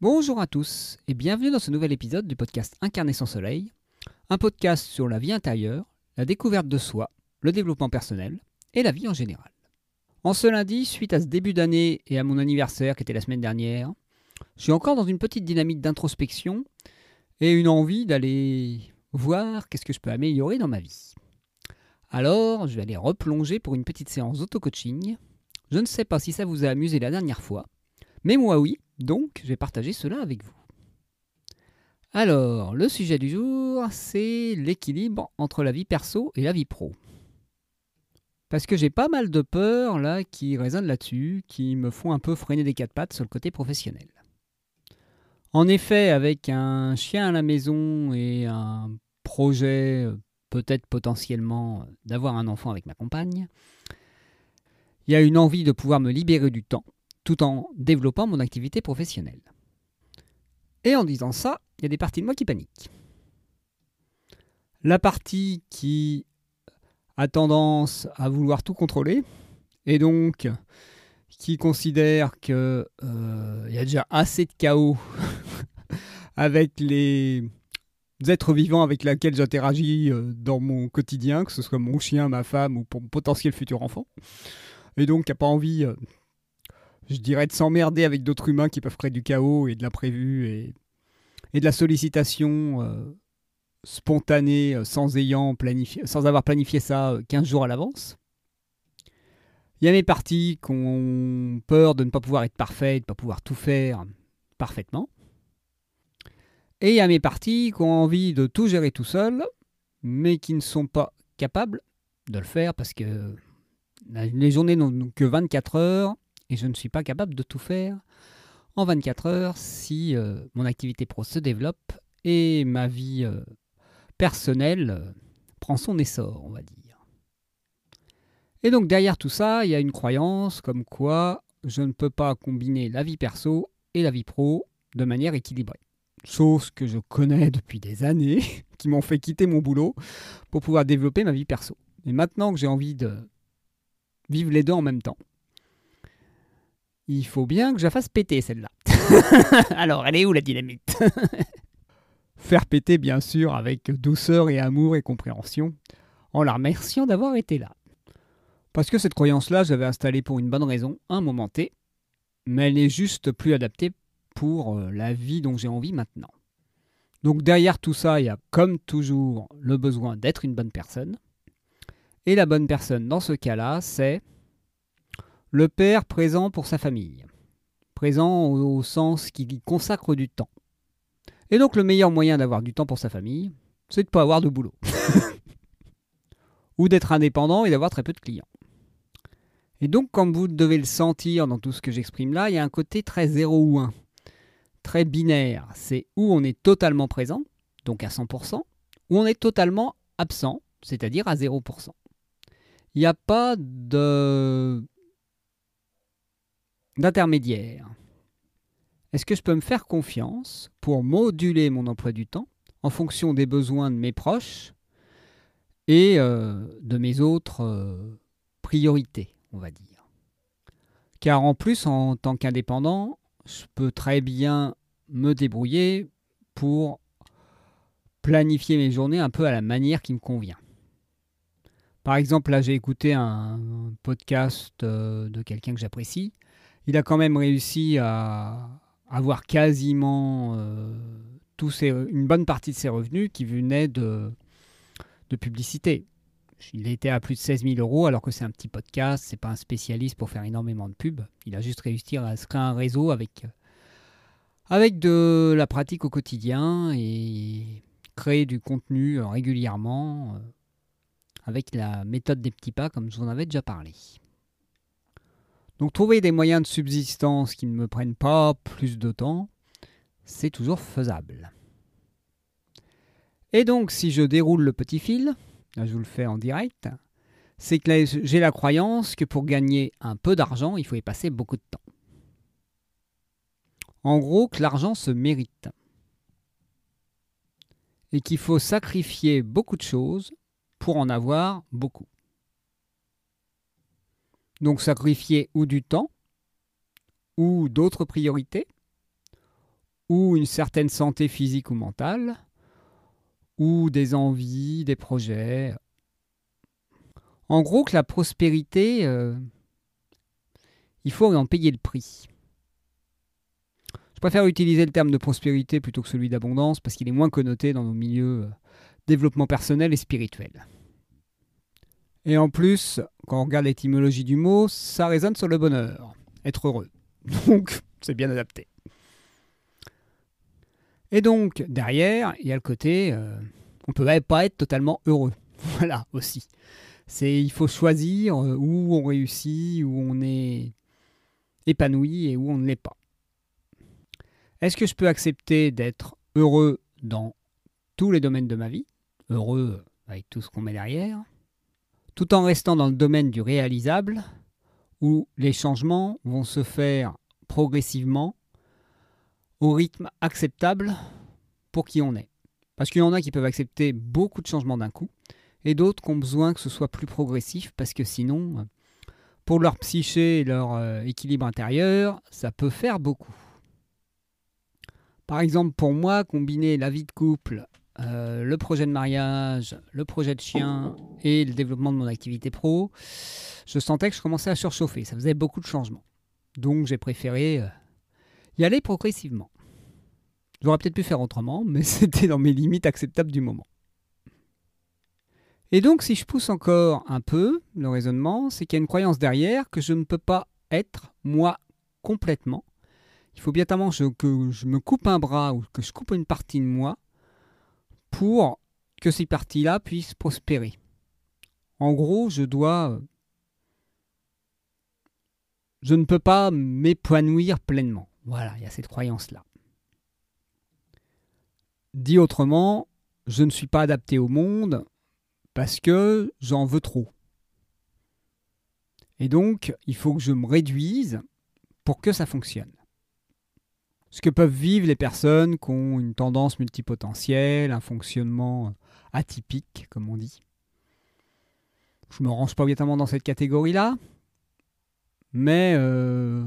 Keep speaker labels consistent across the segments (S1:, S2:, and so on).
S1: Bonjour à tous et bienvenue dans ce nouvel épisode du podcast Incarner son soleil, un podcast sur la vie intérieure, la découverte de soi, le développement personnel et la vie en général. En ce lundi, suite à ce début d'année et à mon anniversaire qui était la semaine dernière, je suis encore dans une petite dynamique d'introspection et une envie d'aller voir qu'est-ce que je peux améliorer dans ma vie. Alors, je vais aller replonger pour une petite séance d'auto-coaching. Je ne sais pas si ça vous a amusé la dernière fois, mais moi oui, donc je vais partager cela avec vous. Alors, le sujet du jour, c'est l'équilibre entre la vie perso et la vie pro. Parce que j'ai pas mal de peurs là qui résonnent là-dessus, qui me font un peu freiner des quatre pattes sur le côté professionnel. En effet, avec un chien à la maison et un projet peut-être potentiellement d'avoir un enfant avec ma compagne, il y a une envie de pouvoir me libérer du temps tout en développant mon activité professionnelle. Et en disant ça, il y a des parties de moi qui paniquent. La partie qui a tendance à vouloir tout contrôler, et donc qui considère qu'il euh, y a déjà assez de chaos avec les êtres vivants avec lesquels j'interagis euh, dans mon quotidien, que ce soit mon chien, ma femme ou mon potentiel futur enfant. Et donc, qui n'a pas envie euh, je dirais, de s'emmerder avec d'autres humains qui peuvent créer du chaos et de l'imprévu et, et de la sollicitation euh, spontanée euh, sans, ayant planifié, sans avoir planifié ça 15 euh, jours à l'avance. Il y a mes parties qui ont peur de ne pas pouvoir être parfaites, de ne pas pouvoir tout faire parfaitement. Et il y a mes parties qui ont envie de tout gérer tout seul, mais qui ne sont pas capables de le faire parce que les journées n'ont que 24 heures et je ne suis pas capable de tout faire en 24 heures si euh, mon activité pro se développe et ma vie euh, personnelle euh, prend son essor, on va dire. Et donc derrière tout ça, il y a une croyance comme quoi je ne peux pas combiner la vie perso et la vie pro de manière équilibrée. Chose que je connais depuis des années, qui m'ont fait quitter mon boulot pour pouvoir développer ma vie perso. Et maintenant que j'ai envie de vivre les deux en même temps, il faut bien que je la fasse péter celle-là. Alors, elle est où la dynamite? Faire péter, bien sûr, avec douceur et amour et compréhension, en la remerciant d'avoir été là. Parce que cette croyance-là, j'avais installée pour une bonne raison, un moment T, mais elle n'est juste plus adaptée pour euh, la vie dont j'ai envie maintenant. Donc derrière tout ça, il y a comme toujours le besoin d'être une bonne personne. Et la bonne personne dans ce cas-là, c'est le père présent pour sa famille. Présent au, sens qu'il consacre du temps. Et donc le meilleur moyen d'avoir du temps pour sa famille, c'est de ne pas avoir de boulot. Ou d'être indépendant et d'avoir très peu de clients. Et donc, comme vous devez le sentir dans tout ce que j'exprime là, il y a un côté très 0 ou 1, très binaire. C'est où on est totalement présent, donc à 100%, ou on est totalement absent, c'est-à-dire à 0%. Il n'y a pas de d'intermédiaire. Est-ce que je peux me faire confiance pour moduler mon emploi du temps en fonction des besoins de mes proches et euh, de mes autres euh, priorités, on va dire? Car en plus, en tant qu'indépendant, je peux très bien me débrouiller pour planifier mes journées un peu à la manière qui me convient. Par exemple, là j'ai écouté un podcast euh, de quelqu'un que j'apprécie il a quand même réussi à avoir quasiment euh, une bonne partie de ses revenus qui venaient de, publicité. Il était à plus de 16 000 euros alors que c'est un petit podcast, c'est pas un spécialiste pour faire énormément de pubs. Il a juste réussi à se créer un réseau avec, avec de la pratique au quotidien et créer du contenu régulièrement euh, avec la méthode des petits pas comme je vous en avais déjà parlé. Donc trouver des moyens de subsistance qui ne me prennent pas plus de temps, c'est toujours faisable. Et donc si je déroule le petit fil, là je vous le fais en direct, c'est que j'ai la croyance que pour gagner un peu d'argent, il faut y passer beaucoup de temps. En gros, que l'argent se mérite. Et qu'il faut sacrifier beaucoup de choses pour en avoir beaucoup. Donc sacrifier ou du temps, ou d'autres priorités, ou une certaine santé physique ou mentale, ou des envies, des projets. En gros, que la prospérité, euh, il faut en payer le prix. Je préfère utiliser le terme de prospérité plutôt que celui d'abondance parce qu'il est moins connoté dans nos milieux euh, développement personnel et spirituel. Et en plus, quand on regarde l'étymologie du mot, ça résonne sur le bonheur, être heureux. Donc, c'est bien adapté. Et donc, derrière, il y a le côté, euh, on peut pas être totalement heureux. Voilà, aussi. C'est, il faut choisir euh, où on réussit, où on est épanoui et où on ne l'est pas. Est-ce que je peux accepter d'être heureux dans tous les domaines de ma vie? Heureux avec tout ce qu'on met derrière? Tout en restant dans le domaine du réalisable, où les changements vont se faire progressivement au rythme acceptable pour qui on est. Parce qu'il y en a qui peuvent accepter beaucoup de changements d'un coup, et d'autres qui ont besoin que ce soit plus progressif, parce que sinon, pour leur psyché et leur euh, équilibre intérieur, ça peut faire beaucoup. Par exemple, pour moi, combiner la vie de couple euh, le projet de mariage, le projet de chien et le développement de mon activité pro, je sentais que je commençais à surchauffer. Ça faisait beaucoup de changements. Donc j'ai préféré euh, y aller progressivement. J'aurais peut-être pu faire autrement, mais c'était dans mes limites acceptables du moment. Et donc si je pousse encore un peu le raisonnement, c'est qu'il y a une croyance derrière que je ne peux pas être moi complètement. Il faut bien que je me coupe un bras ou que je coupe une partie de moi pour que ces parties-là puissent prospérer. En gros, je dois... Je ne peux pas m'épanouir pleinement. Voilà, il y a cette croyance-là. Dit autrement, je ne suis pas adapté au monde parce que j'en veux trop. Et donc, il faut que je me réduise pour que ça fonctionne ce que peuvent vivre les personnes qui ont une tendance multipotentielle, un fonctionnement atypique, comme on dit. Je me range pas obligatoirement dans cette catégorie-là, mais euh,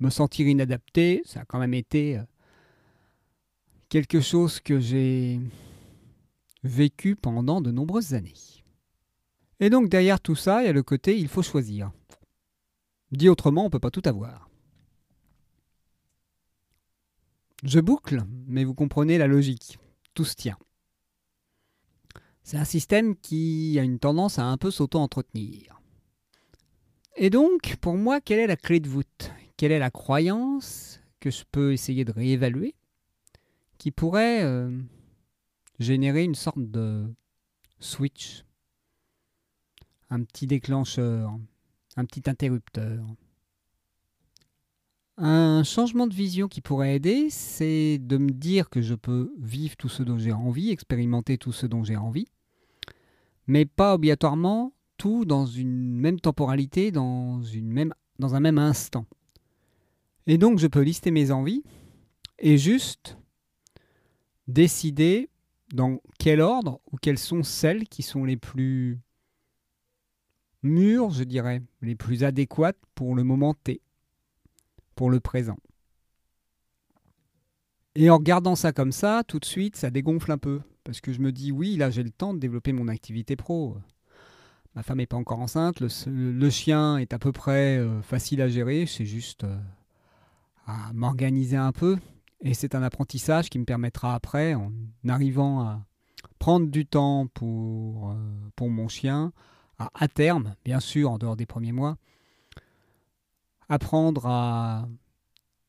S1: me sentir inadapté, ça a quand même été euh, quelque chose que j'ai vécu pendant de nombreuses années. Et donc derrière tout ça, il y a le côté il faut choisir. Dit autrement, on ne peut pas tout avoir. Je boucle, mais vous comprenez la logique. Tout se tient. C'est un système qui a une tendance à un peu s'auto-entretenir. Et donc, pour moi, quelle est la clé de voûte? Quelle est la croyance que je peux essayer de réévaluer qui pourrait euh, générer une sorte de switch, un petit déclencheur, un petit interrupteur un changement de vision qui pourrait aider, c'est de me dire que je peux vivre tout ce dont j'ai envie, expérimenter tout ce dont j'ai envie, mais pas obligatoirement tout dans une même temporalité, dans, un même instant. Et donc je peux lister mes envies et juste décider dans quel ordre ou quelles sont celles qui sont les plus mûres, je dirais, les plus adéquates pour le moment T pour le présent. Et en regardant ça comme ça, tout de suite, ça dégonfle un peu. Parce que je me dis, oui, là, j'ai le temps de développer mon activité pro. Ma femme n'est pas encore enceinte, le, chien est à peu près euh, facile à gérer, c'est juste euh, à m'organiser un peu. Et c'est un apprentissage qui me permettra après, en arrivant à prendre du temps pour, euh, mon chien, à, à terme, bien sûr, en dehors des premiers mois, apprendre à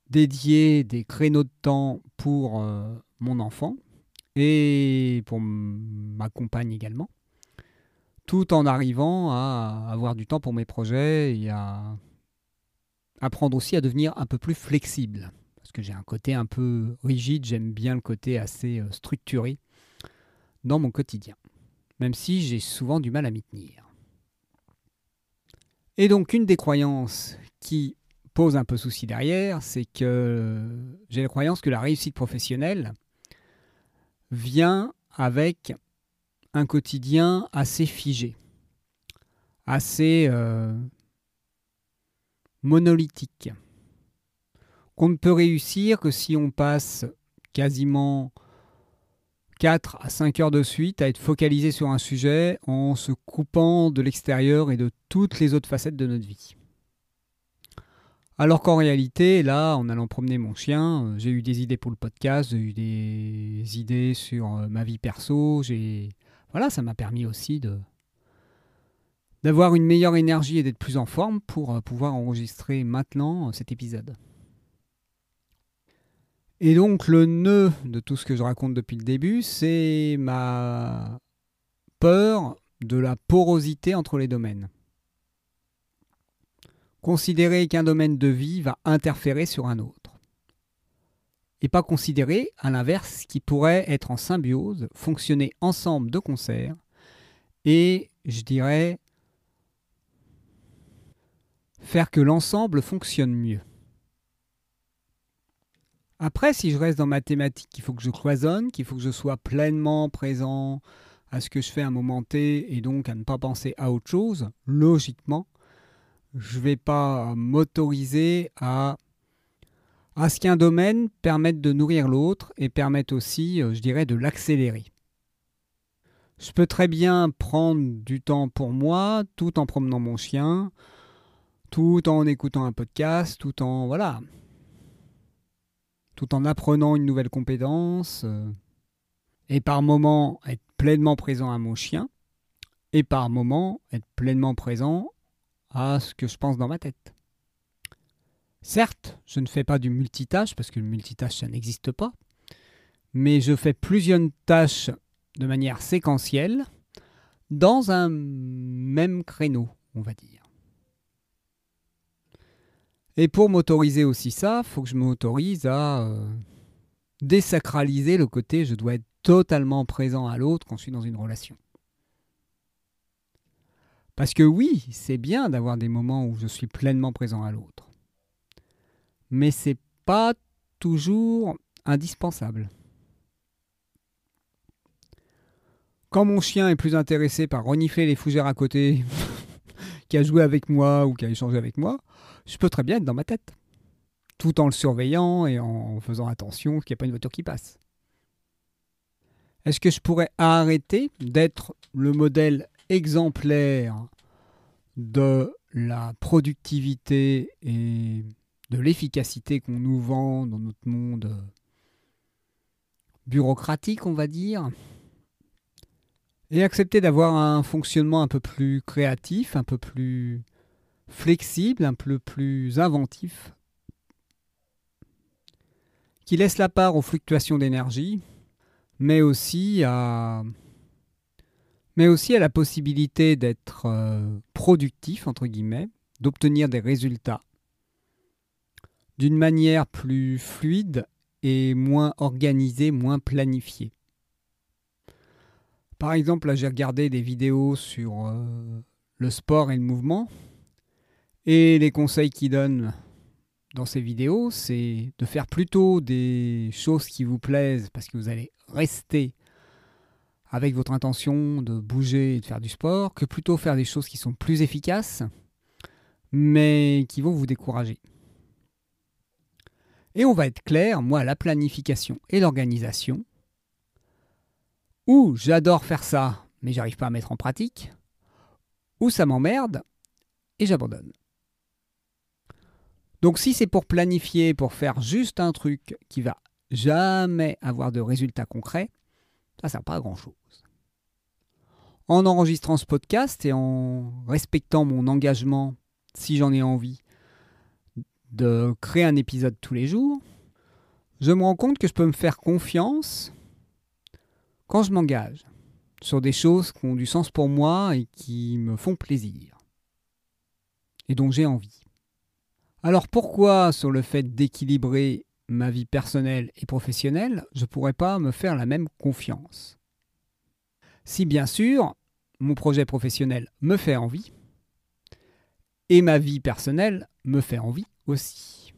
S1: dédier des créneaux de temps pour euh, mon enfant et pour ma compagne également, tout en arrivant à avoir du temps pour mes projets et à apprendre aussi à devenir un peu plus flexible. Parce que j'ai un côté un peu rigide, j'aime bien le côté assez euh, structuré dans mon quotidien, même si j'ai souvent du mal à m'y tenir. Et donc une des croyances qui pose un peu souci derrière, c'est que j'ai la croyance que la réussite professionnelle vient avec un quotidien assez figé, assez euh, monolithique, qu'on ne peut réussir que si on passe quasiment 4 à 5 heures de suite à être focalisé sur un sujet en se coupant de l'extérieur et de toutes les autres facettes de notre vie. Alors qu'en réalité, là, en allant promener mon chien, euh, j'ai eu des idées pour le podcast, j'ai eu des idées sur euh, ma vie perso, j'ai voilà, ça m'a permis aussi d'avoir une meilleure énergie et d'être plus en forme pour euh, pouvoir enregistrer maintenant cet épisode. Et donc le nœud de tout ce que je raconte depuis le début, c'est ma peur de la porosité entre les domaines. Considérer qu'un domaine de vie va interférer sur un autre. Et pas considérer, à l'inverse, qui pourrait être en symbiose, fonctionner ensemble de concert, et, je dirais, faire que l'ensemble fonctionne mieux. Après, si je reste dans ma thématique, il faut que je cloisonne, qu'il faut que je sois pleinement présent à ce que je fais à un moment T et donc à ne pas penser à autre chose, logiquement, je ne vais pas m'autoriser à, à ce qu'un domaine permette de nourrir l'autre et permette aussi, euh, je dirais, de l'accélérer. Je peux très bien prendre du temps pour moi tout en promenant mon chien, tout en écoutant un podcast, tout en voilà, tout en apprenant une nouvelle compétence euh, et par moments être pleinement présent à mon chien et par moments être pleinement présent à ce que je pense dans ma tête. Certes, je ne fais pas du multitâche parce que le multitâche, ça n'existe pas, mais je fais plusieurs tâches de manière séquentielle dans un même créneau, on va dire. Et pour m'autoriser aussi ça, il faut que je m'autorise à euh, désacraliser le côté je dois être totalement présent à l'autre quand je suis dans une relation. Parce que oui, c'est bien d'avoir des moments où je suis pleinement présent à l'autre. Mais c'est pas toujours indispensable. Quand mon chien est plus intéressé par renifler les fougères à côté qu'à jouer avec moi ou qu'à échanger avec moi, je peux très bien être dans ma tête. Tout en le surveillant et en faisant attention qu'il n'y ait pas une voiture qui passe. Est-ce que je pourrais arrêter d'être le modèle exemplaire de la productivité et de l'efficacité qu'on nous vend dans notre monde bureaucratique, on va dire, et accepter d'avoir un fonctionnement un peu plus créatif, un peu plus flexible, un peu plus inventif, qui laisse la part aux fluctuations d'énergie, mais aussi à mais aussi à la possibilité d'être euh, productif, entre guillemets, d'obtenir des résultats d'une manière plus fluide et moins organisée, moins planifiée. Par exemple, là j'ai regardé des vidéos sur euh, le sport et le mouvement, et les conseils qu'ils donnent dans ces vidéos, c'est de faire plutôt des choses qui vous plaisent parce que vous allez rester avec votre intention de bouger et de faire du sport, que plutôt faire des choses qui sont plus efficaces, mais qui vont vous décourager. Et on va être clair, moi, la planification et l'organisation, ou j'adore faire ça, mais j'arrive pas à mettre en pratique, ou ça m'emmerde et j'abandonne. Donc si c'est pour planifier, pour faire juste un truc qui va jamais avoir de résultats concrets, ça sert pas à grand chose en enregistrant ce podcast et en respectant mon engagement, si j'en ai envie, de créer un épisode tous les jours, je me rends compte que je peux me faire confiance quand je m'engage sur des choses qui ont du sens pour moi et qui me font plaisir et dont j'ai envie. Alors pourquoi sur le fait d'équilibrer ma vie personnelle et professionnelle, je ne pourrais pas me faire la même confiance si bien sûr mon projet professionnel me fait envie et ma vie personnelle me fait envie aussi.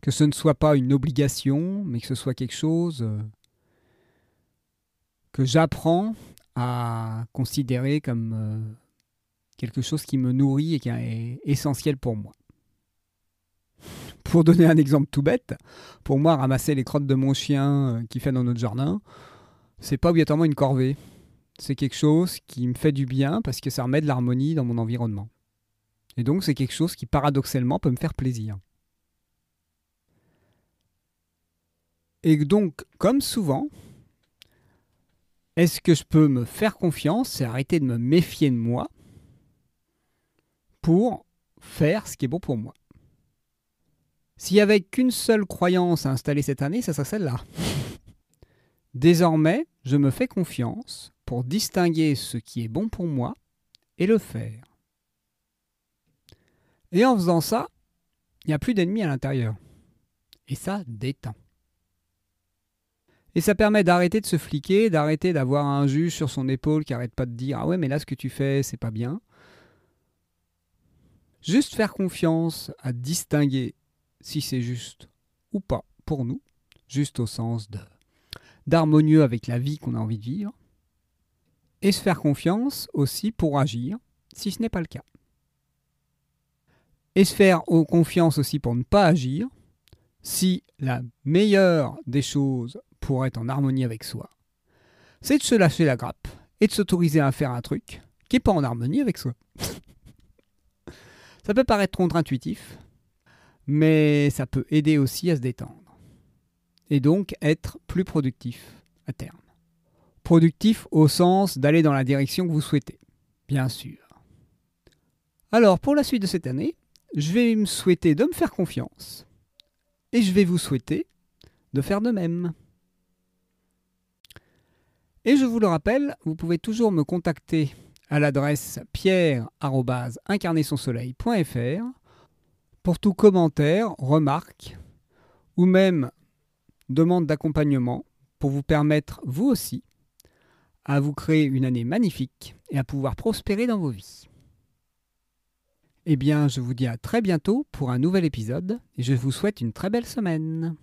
S1: Que ce ne soit pas une obligation, mais que ce soit quelque chose euh, que j'apprends à considérer comme euh, quelque chose qui me nourrit et qui est essentiel pour moi. Pour donner un exemple tout bête, pour moi, ramasser les crottes de mon chien euh, qui fait dans notre jardin, c'est pas obligatoirement une corvée. C'est quelque chose qui me fait du bien parce que ça remet de l'harmonie dans mon environnement. Et donc, c'est quelque chose qui paradoxalement peut me faire plaisir. Et donc, comme souvent, est-ce que je peux me faire confiance et arrêter de me méfier de moi pour faire ce qui est bon pour moi? S'il n'y avait qu'une seule croyance à installer cette année, ça serait celle-là. Désormais, je me fais confiance pour distinguer ce qui est bon pour moi et le faire. Et en faisant ça, il n'y a plus d'ennemis à l'intérieur. Et ça détend. Et ça permet d'arrêter de se fliquer, d'arrêter d'avoir un juge sur son épaule qui arrête pas de dire Ah ouais, mais là, ce que tu fais, c'est pas bien. Juste faire confiance à distinguer si c'est juste ou pas pour nous, juste au sens de d'harmonieux avec la vie qu'on a envie de vivre, et se faire confiance aussi pour agir si ce n'est pas le cas. Et se faire confiance aussi pour ne pas agir si la meilleure des choses pour être en harmonie avec soi, c'est de se lâcher la grappe et de s'autoriser à faire un truc qui n'est pas en harmonie avec soi. ça peut paraître contre-intuitif, mais ça peut aider aussi à se détendre. Et donc être plus productif à terme. Productif au sens d'aller dans la direction que vous souhaitez, bien sûr. Alors pour la suite de cette année, je vais me souhaiter de me faire confiance. Et je vais vous souhaiter de faire de même. Et je vous le rappelle, vous pouvez toujours me contacter à l'adresse pierre.incarnersonsoleil.fr pour tout commentaire, remarque ou même demande d'accompagnement pour vous permettre, vous aussi, à vous créer une année magnifique et à pouvoir prospérer dans vos vies. Eh bien, je vous dis à très bientôt pour un nouvel épisode et je vous souhaite une très belle semaine.